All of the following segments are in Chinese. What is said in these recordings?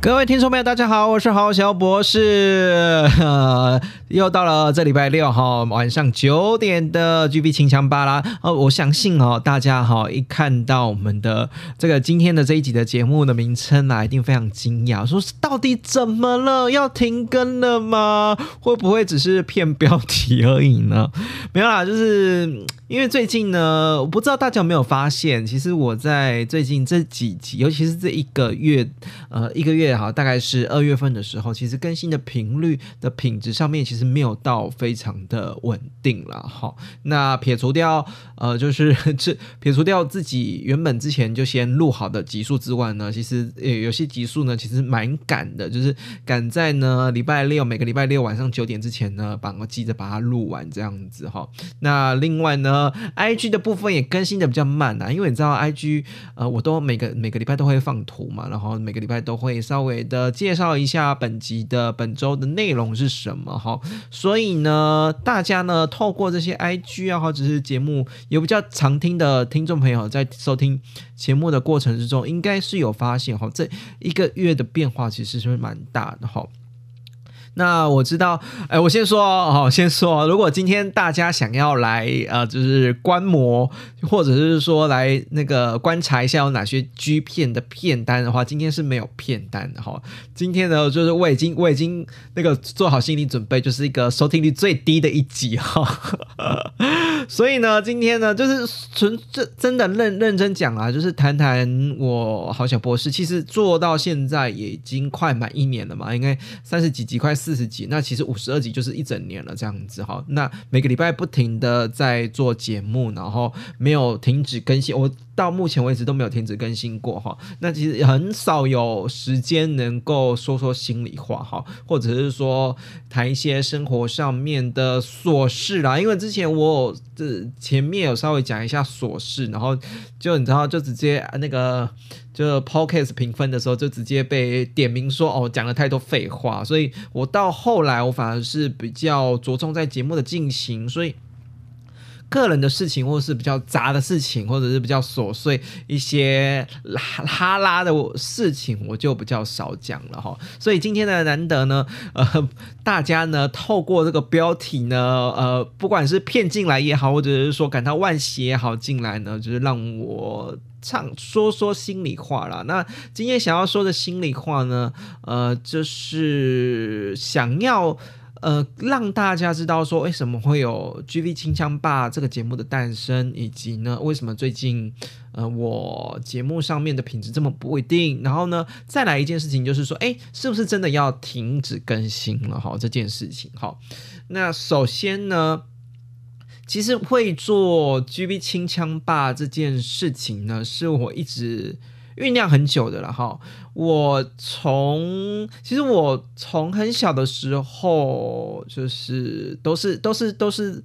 各位听众朋友，大家好，我是郝小博士，呃，又到了这礼拜六哈晚上九点的 GB 清枪吧啦。哦，我相信哦，大家哈一看到我们的这个今天的这一集的节目的名称啊，一定非常惊讶，说是到底怎么了？要停更了吗？会不会只是骗标题而已呢？没有啦，就是因为最近呢，我不知道大家有没有发现，其实我在最近这几集，尤其是这一个月，呃，一个月。好，大概是二月份的时候，其实更新的频率的品质上面其实没有到非常的稳定了哈。那撇除掉呃，就是 这撇除掉自己原本之前就先录好的集数之外呢，其实呃有些集数呢其实蛮赶的，就是赶在呢礼拜六每个礼拜六晚上九点之前呢，把我记着把它录完这样子哈。那另外呢，IG 的部分也更新的比较慢啊，因为你知道 IG 呃我都每个每个礼拜都会放图嘛，然后每个礼拜都会稍稍微。的介绍一下本集的本周的内容是什么哈，所以呢，大家呢透过这些 IG 啊或者是节目有比较常听的听众朋友，在收听节目的过程之中，应该是有发现哈，这一个月的变化其实是蛮大的哈。那我知道，哎，我先说哦，先说，如果今天大家想要来呃，就是观摩，或者是说来那个观察一下有哪些 G 片的片单的话，今天是没有片单的哈。今天呢，就是我已经我已经那个做好心理准备，就是一个收听率最低的一集哈。所以呢，今天呢，就是纯真真的认认真讲啊，就是谈谈我好小博士，其实做到现在也已经快满一年了嘛，应该三十几集快。四十集，那其实五十二集就是一整年了，这样子哈。那每个礼拜不停的在做节目，然后没有停止更新，我到目前为止都没有停止更新过哈。那其实很少有时间能够说说心里话哈，或者是说谈一些生活上面的琐事啦。因为之前我这前面有稍微讲一下琐事，然后就你知道，就直接那个。就 podcast 评分的时候，就直接被点名说哦，讲了太多废话，所以我到后来我反而是比较着重在节目的进行，所以个人的事情或者是比较杂的事情，或者是比较琐碎一些哈拉的事情，我就比较少讲了哈。所以今天的难得呢，呃，大家呢透过这个标题呢，呃，不管是骗进来也好，或者是说感到万喜也好进来呢，就是让我。唱说说心里话啦。那今天想要说的心里话呢，呃，就是想要呃让大家知道说为什么会有 G V 清枪霸这个节目的诞生，以及呢为什么最近呃我节目上面的品质这么不稳定。然后呢，再来一件事情就是说，哎，是不是真的要停止更新了？哈，这件事情。哈，那首先呢。其实会做 GB 清枪霸这件事情呢，是我一直酝酿很久的了哈。我从其实我从很小的时候，就是都是都是都是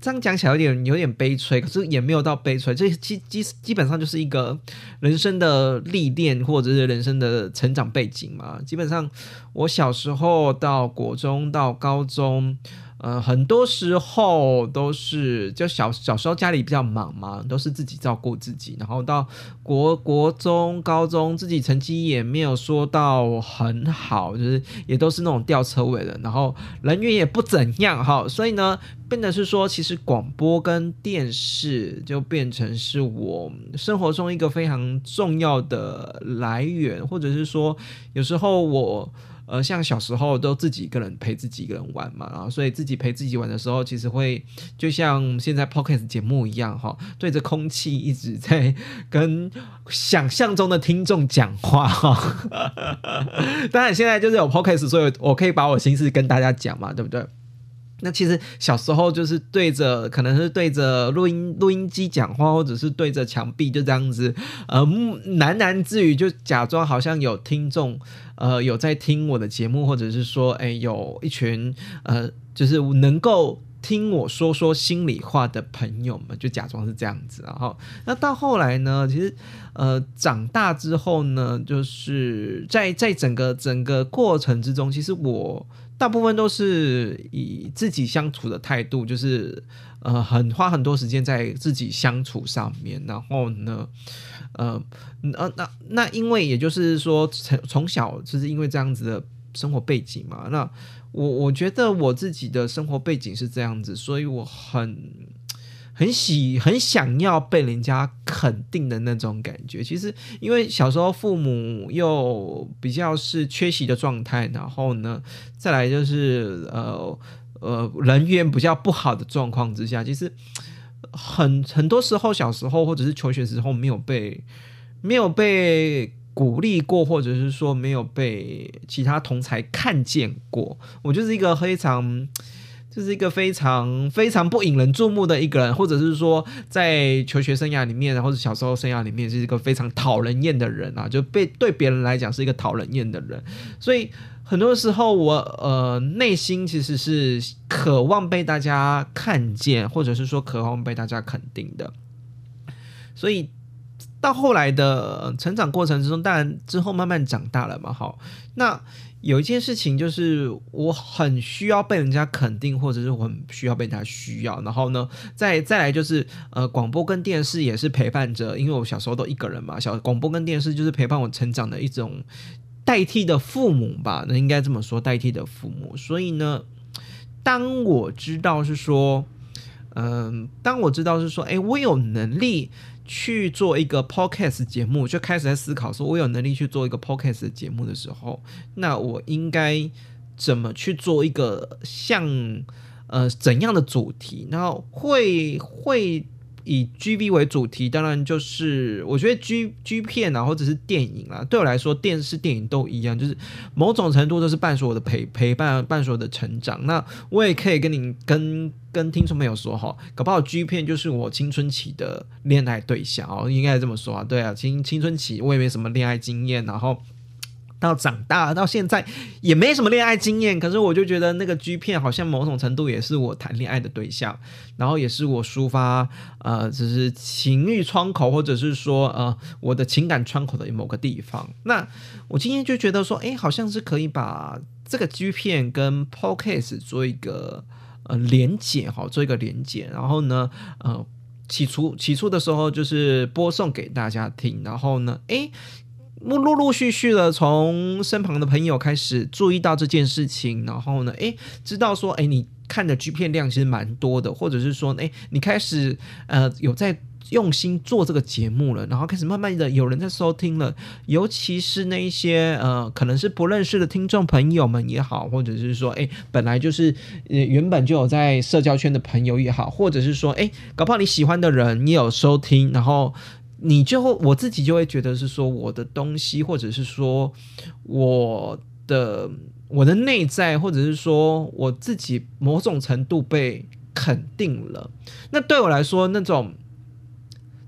这样讲起来有点有点悲催，可是也没有到悲催，这基基基本上就是一个人生的历练或者是人生的成长背景嘛。基本上我小时候到国中到高中。呃，很多时候都是就小小时候家里比较忙嘛，都是自己照顾自己。然后到国国中、高中，自己成绩也没有说到很好，就是也都是那种吊车尾的。然后人缘也不怎样哈，所以呢，变得是说，其实广播跟电视就变成是我生活中一个非常重要的来源，或者是说，有时候我。呃，像小时候都自己一个人陪自己一个人玩嘛，然后所以自己陪自己玩的时候，其实会就像现在 p o c k e t 节目一样哈，对着空气一直在 跟想象中的听众讲话哈。当然现在就是有 p o c k e t 所以我可以把我心事跟大家讲嘛，对不对？那其实小时候就是对着，可能是对着录音录音机讲话，或者是对着墙壁就这样子，呃，喃喃自语，就假装好像有听众，呃，有在听我的节目，或者是说，哎，有一群，呃，就是能够听我说说心里话的朋友们，就假装是这样子。然后，那到后来呢，其实，呃，长大之后呢，就是在在整个整个过程之中，其实我。大部分都是以自己相处的态度，就是呃，很花很多时间在自己相处上面。然后呢，呃，呃，那那因为也就是说，从从小就是因为这样子的生活背景嘛。那我我觉得我自己的生活背景是这样子，所以我很。很喜很想要被人家肯定的那种感觉。其实，因为小时候父母又比较是缺席的状态，然后呢，再来就是呃呃人缘比较不好的状况之下，其实很很多时候小时候或者是求学时候没有被没有被鼓励过，或者是说没有被其他同才看见过。我就是一个非常。这是一个非常非常不引人注目的一个人，或者是说在求学生涯里面，或者小时候生涯里面是一个非常讨人厌的人啊，就被对别人来讲是一个讨人厌的人。所以很多时候我呃内心其实是渴望被大家看见，或者是说渴望被大家肯定的。所以到后来的成长过程之中，当然之后慢慢长大了嘛，好那。有一件事情就是我很需要被人家肯定，或者是我很需要被人家需要。然后呢，再再来就是呃，广播跟电视也是陪伴着，因为我小时候都一个人嘛，小广播跟电视就是陪伴我成长的一种代替的父母吧，那应该这么说，代替的父母。所以呢，当我知道是说，嗯，当我知道是说，哎，我有能力。去做一个 podcast 节目，就开始在思考说，我有能力去做一个 podcast 节目的时候，那我应该怎么去做一个像呃怎样的主题？然后会会。以 G V 为主题，当然就是我觉得 G G 片啊，或者是电影啊，对我来说，电视、电影都一样，就是某种程度都是伴随我的陪陪伴，伴随我的成长。那我也可以跟你跟跟听众朋友说哈，搞不好 G 片就是我青春期的恋爱对象哦，应该这么说啊。对啊，青青春期我也没什么恋爱经验，然后。到长大到现在也没什么恋爱经验，可是我就觉得那个 G 片好像某种程度也是我谈恋爱的对象，然后也是我抒发呃，就是情欲窗口，或者是说呃我的情感窗口的某个地方。那我今天就觉得说，哎，好像是可以把这个 G 片跟 Podcast 做一个呃连接哈，做一个连接，然后呢，呃，起初起初的时候就是播送给大家听，然后呢，哎。陆陆续续的从身旁的朋友开始注意到这件事情，然后呢，诶，知道说，诶，你看的剧片量其实蛮多的，或者是说，诶，你开始呃有在用心做这个节目了，然后开始慢慢的有人在收听了，尤其是那一些呃可能是不认识的听众朋友们也好，或者是说，诶，本来就是原本就有在社交圈的朋友也好，或者是说，诶，搞不好你喜欢的人也有收听，然后。你就我自己就会觉得是说我的东西，或者是说我的我的内在，或者是说我自己某种程度被肯定了。那对我来说，那种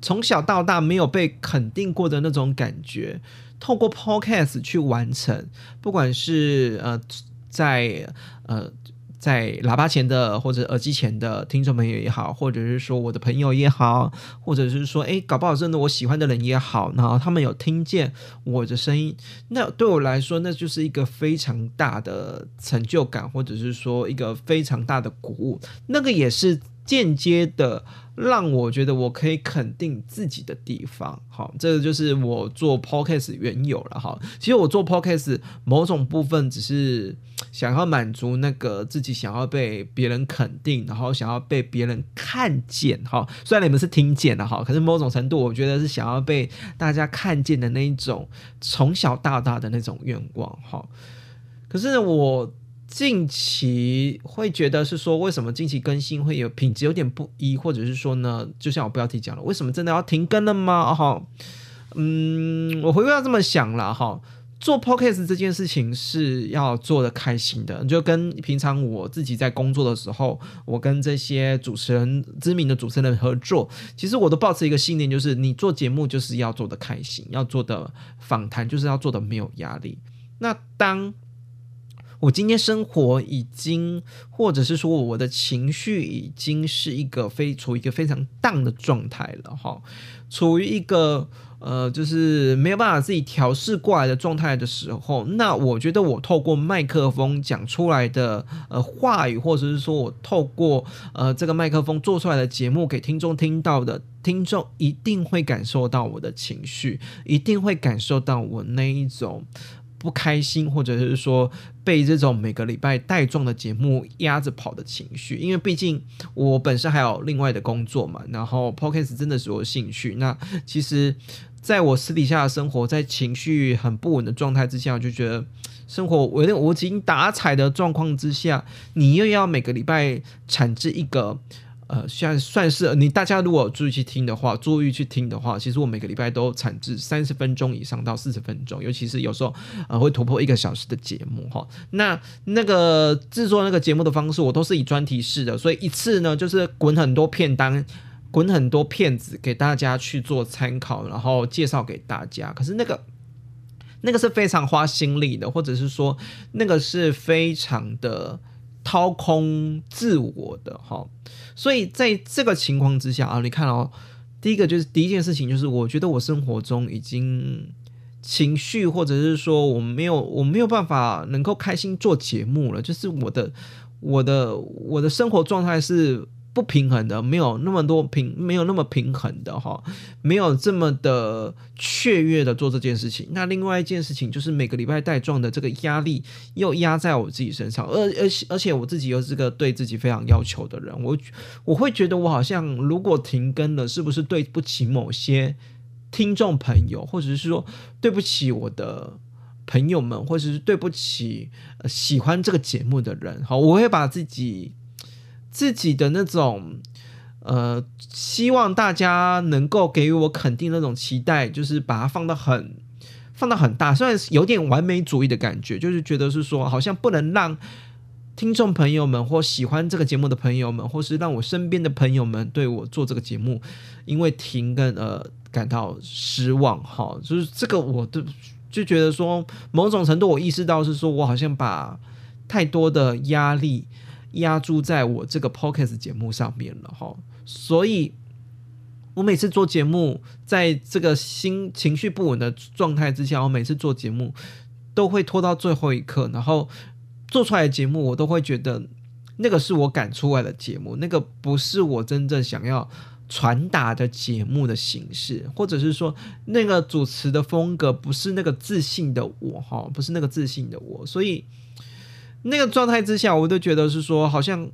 从小到大没有被肯定过的那种感觉，透过 Podcast 去完成，不管是呃在呃。在喇叭前的或者耳机前的听众朋友也好，或者是说我的朋友也好，或者是说哎，搞不好真的我喜欢的人也好，然后他们有听见我的声音，那对我来说那就是一个非常大的成就感，或者是说一个非常大的鼓舞，那个也是。间接的让我觉得我可以肯定自己的地方，好，这个就是我做 podcast 原有了哈。其实我做 podcast 某种部分只是想要满足那个自己想要被别人肯定，然后想要被别人看见哈。虽然你们是听见了哈，可是某种程度我觉得是想要被大家看见的那一种从小到大的那种愿望哈。可是我。近期会觉得是说，为什么近期更新会有品质有点不一，或者是说呢，就像我标题讲了，为什么真的要停更了吗？哈，嗯，我回归要这么想了哈，做 podcast 这件事情是要做的开心的，就跟平常我自己在工作的时候，我跟这些主持人、知名的主持人合作，其实我都保持一个信念，就是你做节目就是要做的开心，要做的访谈就是要做的没有压力。那当我今天生活已经，或者是说我的情绪已经是一个非处于一个非常荡的状态了哈，处于一个呃，就是没有办法自己调试过来的状态的时候，那我觉得我透过麦克风讲出来的呃话语，或者是说我透过呃这个麦克风做出来的节目给听众听到的，听众一定会感受到我的情绪，一定会感受到我那一种。不开心，或者是说被这种每个礼拜带状的节目压着跑的情绪，因为毕竟我本身还有另外的工作嘛，然后 podcast 真的是我兴趣。那其实在我私底下的生活，在情绪很不稳的状态之下，我就觉得生活有点无精打采的状况之下，你又要每个礼拜产制一个。呃，现在算是你大家如果注意去听的话，注意去听的话，其实我每个礼拜都产制三十分钟以上到四十分钟，尤其是有时候呃会突破一个小时的节目哈。那那个制作那个节目的方式，我都是以专题式的，所以一次呢就是滚很多片单，滚很多片子给大家去做参考，然后介绍给大家。可是那个那个是非常花心力的，或者是说那个是非常的。掏空自我的哈，所以在这个情况之下啊，你看哦，第一个就是第一件事情就是，我觉得我生活中已经情绪或者是说我没有我没有办法能够开心做节目了，就是我的我的我的生活状态是。不平衡的，没有那么多平，没有那么平衡的哈，没有这么的雀跃的做这件事情。那另外一件事情就是每个礼拜带状的这个压力又压在我自己身上，而而而且我自己又是个对自己非常要求的人，我我会觉得我好像如果停更了，是不是对不起某些听众朋友，或者是说对不起我的朋友们，或者是对不起喜欢这个节目的人？好，我会把自己。自己的那种，呃，希望大家能够给予我肯定那种期待，就是把它放到很放到很大，虽然有点完美主义的感觉，就是觉得是说，好像不能让听众朋友们或喜欢这个节目的朋友们，或是让我身边的朋友们对我做这个节目，因为停更而感到失望。哈，就是这个，我都就觉得说，某种程度我意识到是说我好像把太多的压力。压注在我这个 podcast 节目上面了哈，所以我每次做节目，在这个心情绪不稳的状态之下，我每次做节目都会拖到最后一刻，然后做出来的节目，我都会觉得那个是我赶出来的节目，那个不是我真正想要传达的节目的形式，或者是说那个主持的风格不是那个自信的我哈，不是那个自信的我，所以。那个状态之下，我都觉得是说，好像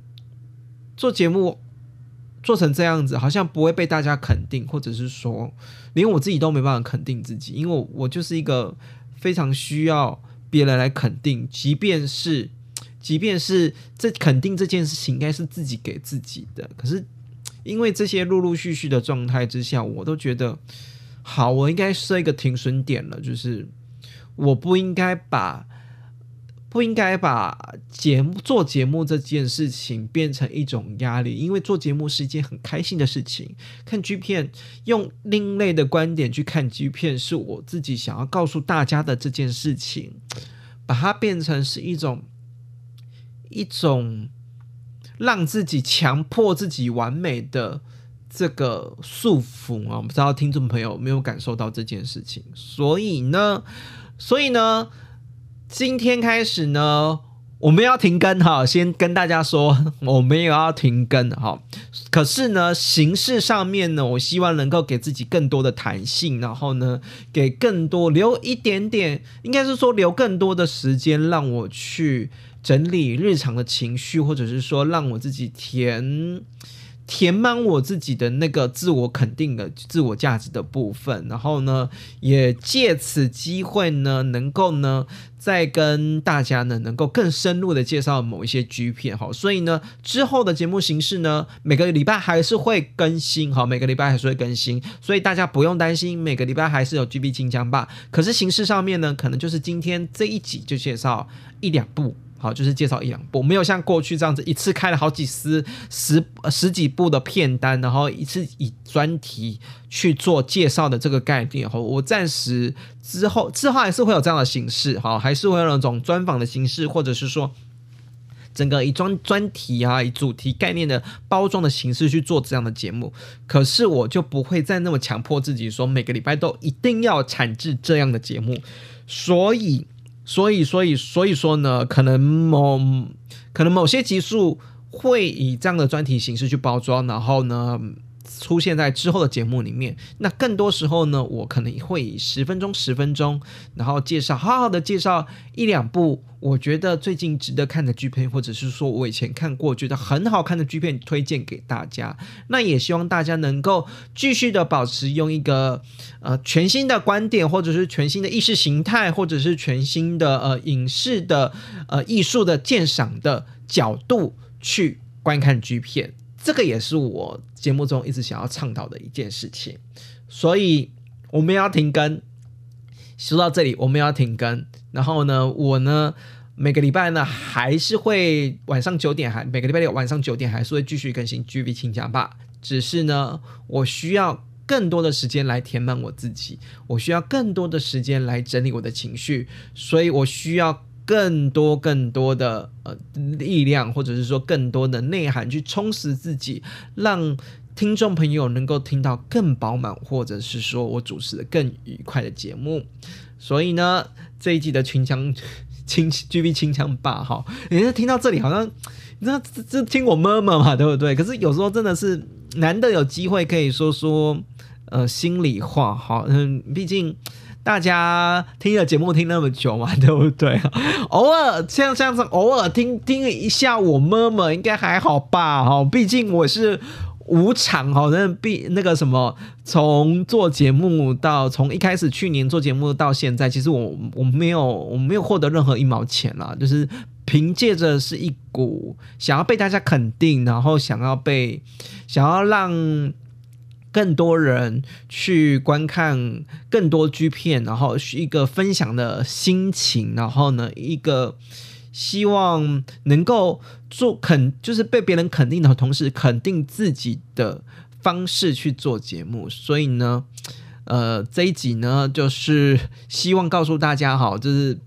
做节目做成这样子，好像不会被大家肯定，或者是说，连我自己都没办法肯定自己，因为我就是一个非常需要别人来肯定，即便是即便是这肯定这件事情应该是自己给自己的，可是因为这些陆陆续续的状态之下，我都觉得好，我应该设一个停损点了，就是我不应该把。不应该把节目做节目这件事情变成一种压力，因为做节目是一件很开心的事情。看 G 片，用另类的观点去看 G 片，是我自己想要告诉大家的这件事情。把它变成是一种一种让自己强迫自己完美的这个束缚啊！不知道听众朋友有没有感受到这件事情？所以呢，所以呢。今天开始呢，我们要停更哈，先跟大家说，我们也要停更哈。可是呢，形式上面呢，我希望能够给自己更多的弹性，然后呢，给更多留一点点，应该是说留更多的时间，让我去整理日常的情绪，或者是说让我自己填填满我自己的那个自我肯定的自我价值的部分，然后呢，也借此机会呢，能够呢，再跟大家呢，能够更深入的介绍某一些 G 片哈。所以呢，之后的节目形式呢，每个礼拜还是会更新哈，每个礼拜还是会更新，所以大家不用担心，每个礼拜还是有 G B 金枪吧。可是形式上面呢，可能就是今天这一集就介绍一两部。好，就是介绍一两部，没有像过去这样子一次开了好几十十十几部的片单，然后一次以专题去做介绍的这个概念。哈，我暂时之后之后还是会有这样的形式，哈，还是会有那种专访的形式，或者是说整个以专专题啊、以主题概念的包装的形式去做这样的节目。可是我就不会再那么强迫自己说每个礼拜都一定要产制这样的节目，所以。所以，所以，所以说呢，可能某可能某些集数会以这样的专题形式去包装，然后呢。出现在之后的节目里面，那更多时候呢，我可能会以十分钟、十分钟，然后介绍，好好的介绍一两部我觉得最近值得看的剧片，或者是说我以前看过觉得很好看的剧片，推荐给大家。那也希望大家能够继续的保持用一个呃全新的观点，或者是全新的意识形态，或者是全新的呃影视的呃艺术的鉴赏的角度去观看剧片。这个也是我节目中一直想要倡导的一件事情，所以我们要停更。说到这里，我们要停更。然后呢，我呢每个礼拜呢还是会晚上九点，还每个礼拜六晚上九点还是会继续更新 G V 请讲吧。只是呢，我需要更多的时间来填满我自己，我需要更多的时间来整理我的情绪，所以我需要。更多更多的呃力量，或者是说更多的内涵去充实自己，让听众朋友能够听到更饱满，或者是说我主持的更愉快的节目。所以呢，这一季的群枪清 G B 清腔霸哈，你是听到这里好像你知道这这听我妈妈嘛，对不对？可是有时候真的是难得有机会可以说说呃心里话哈，嗯，毕竟。大家听了节目听那么久嘛，对不对？偶尔像这样子，偶尔听听一下我妈妈应该还好吧？哈，毕竟我是无偿哈，那毕那个什么，从做节目到从一开始去年做节目到现在，其实我我没有我没有获得任何一毛钱啦，就是凭借着是一股想要被大家肯定，然后想要被想要让。更多人去观看更多剧片，然后是一个分享的心情，然后呢，一个希望能够做肯，就是被别人肯定的同时肯定自己的方式去做节目。所以呢，呃，这一集呢，就是希望告诉大家，哈，就是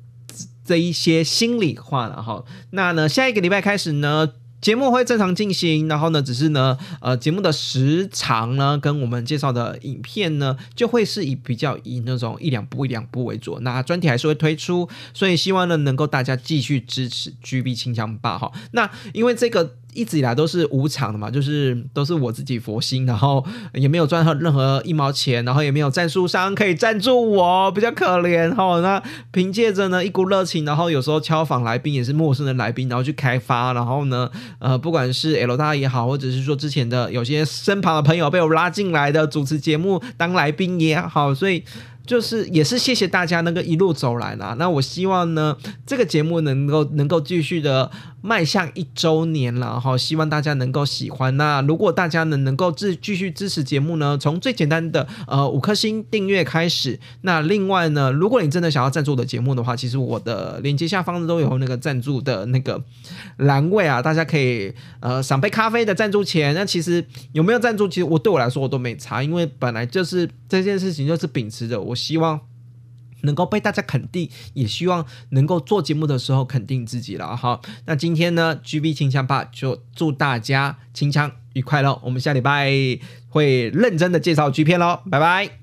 这一些心里话了，哈。那呢，下一个礼拜开始呢。节目会正常进行，然后呢，只是呢，呃，节目的时长呢，跟我们介绍的影片呢，就会是以比较以那种一两部一两部为主。那专题还是会推出，所以希望呢，能够大家继续支持 GB 清枪吧哈。那因为这个。一直以来都是无偿的嘛，就是都是我自己佛心，然后也没有赚到任何一毛钱，然后也没有赞助商可以赞助我，比较可怜哈。那凭借着呢一股热情，然后有时候敲访来宾也是陌生的来宾，然后去开发，然后呢，呃，不管是 L 大也好，或者是说之前的有些身旁的朋友被我拉进来的主持节目当来宾也好，所以。就是也是谢谢大家那个一路走来啦。那我希望呢，这个节目能够能够继续的迈向一周年了哈，希望大家能够喜欢。那如果大家呢能够继继续支持节目呢，从最简单的呃五颗星订阅开始。那另外呢，如果你真的想要赞助我的节目的话，其实我的链接下方都有那个赞助的那个栏位啊，大家可以呃赏杯咖啡的赞助钱。那其实有没有赞助，其实我对我来说我都没差，因为本来就是这件事情就是秉持着我。希望能够被大家肯定，也希望能够做节目的时候肯定自己了哈。那今天呢，G B 清枪吧就祝大家清枪愉快喽！我们下礼拜会认真的介绍 G 片喽，拜拜。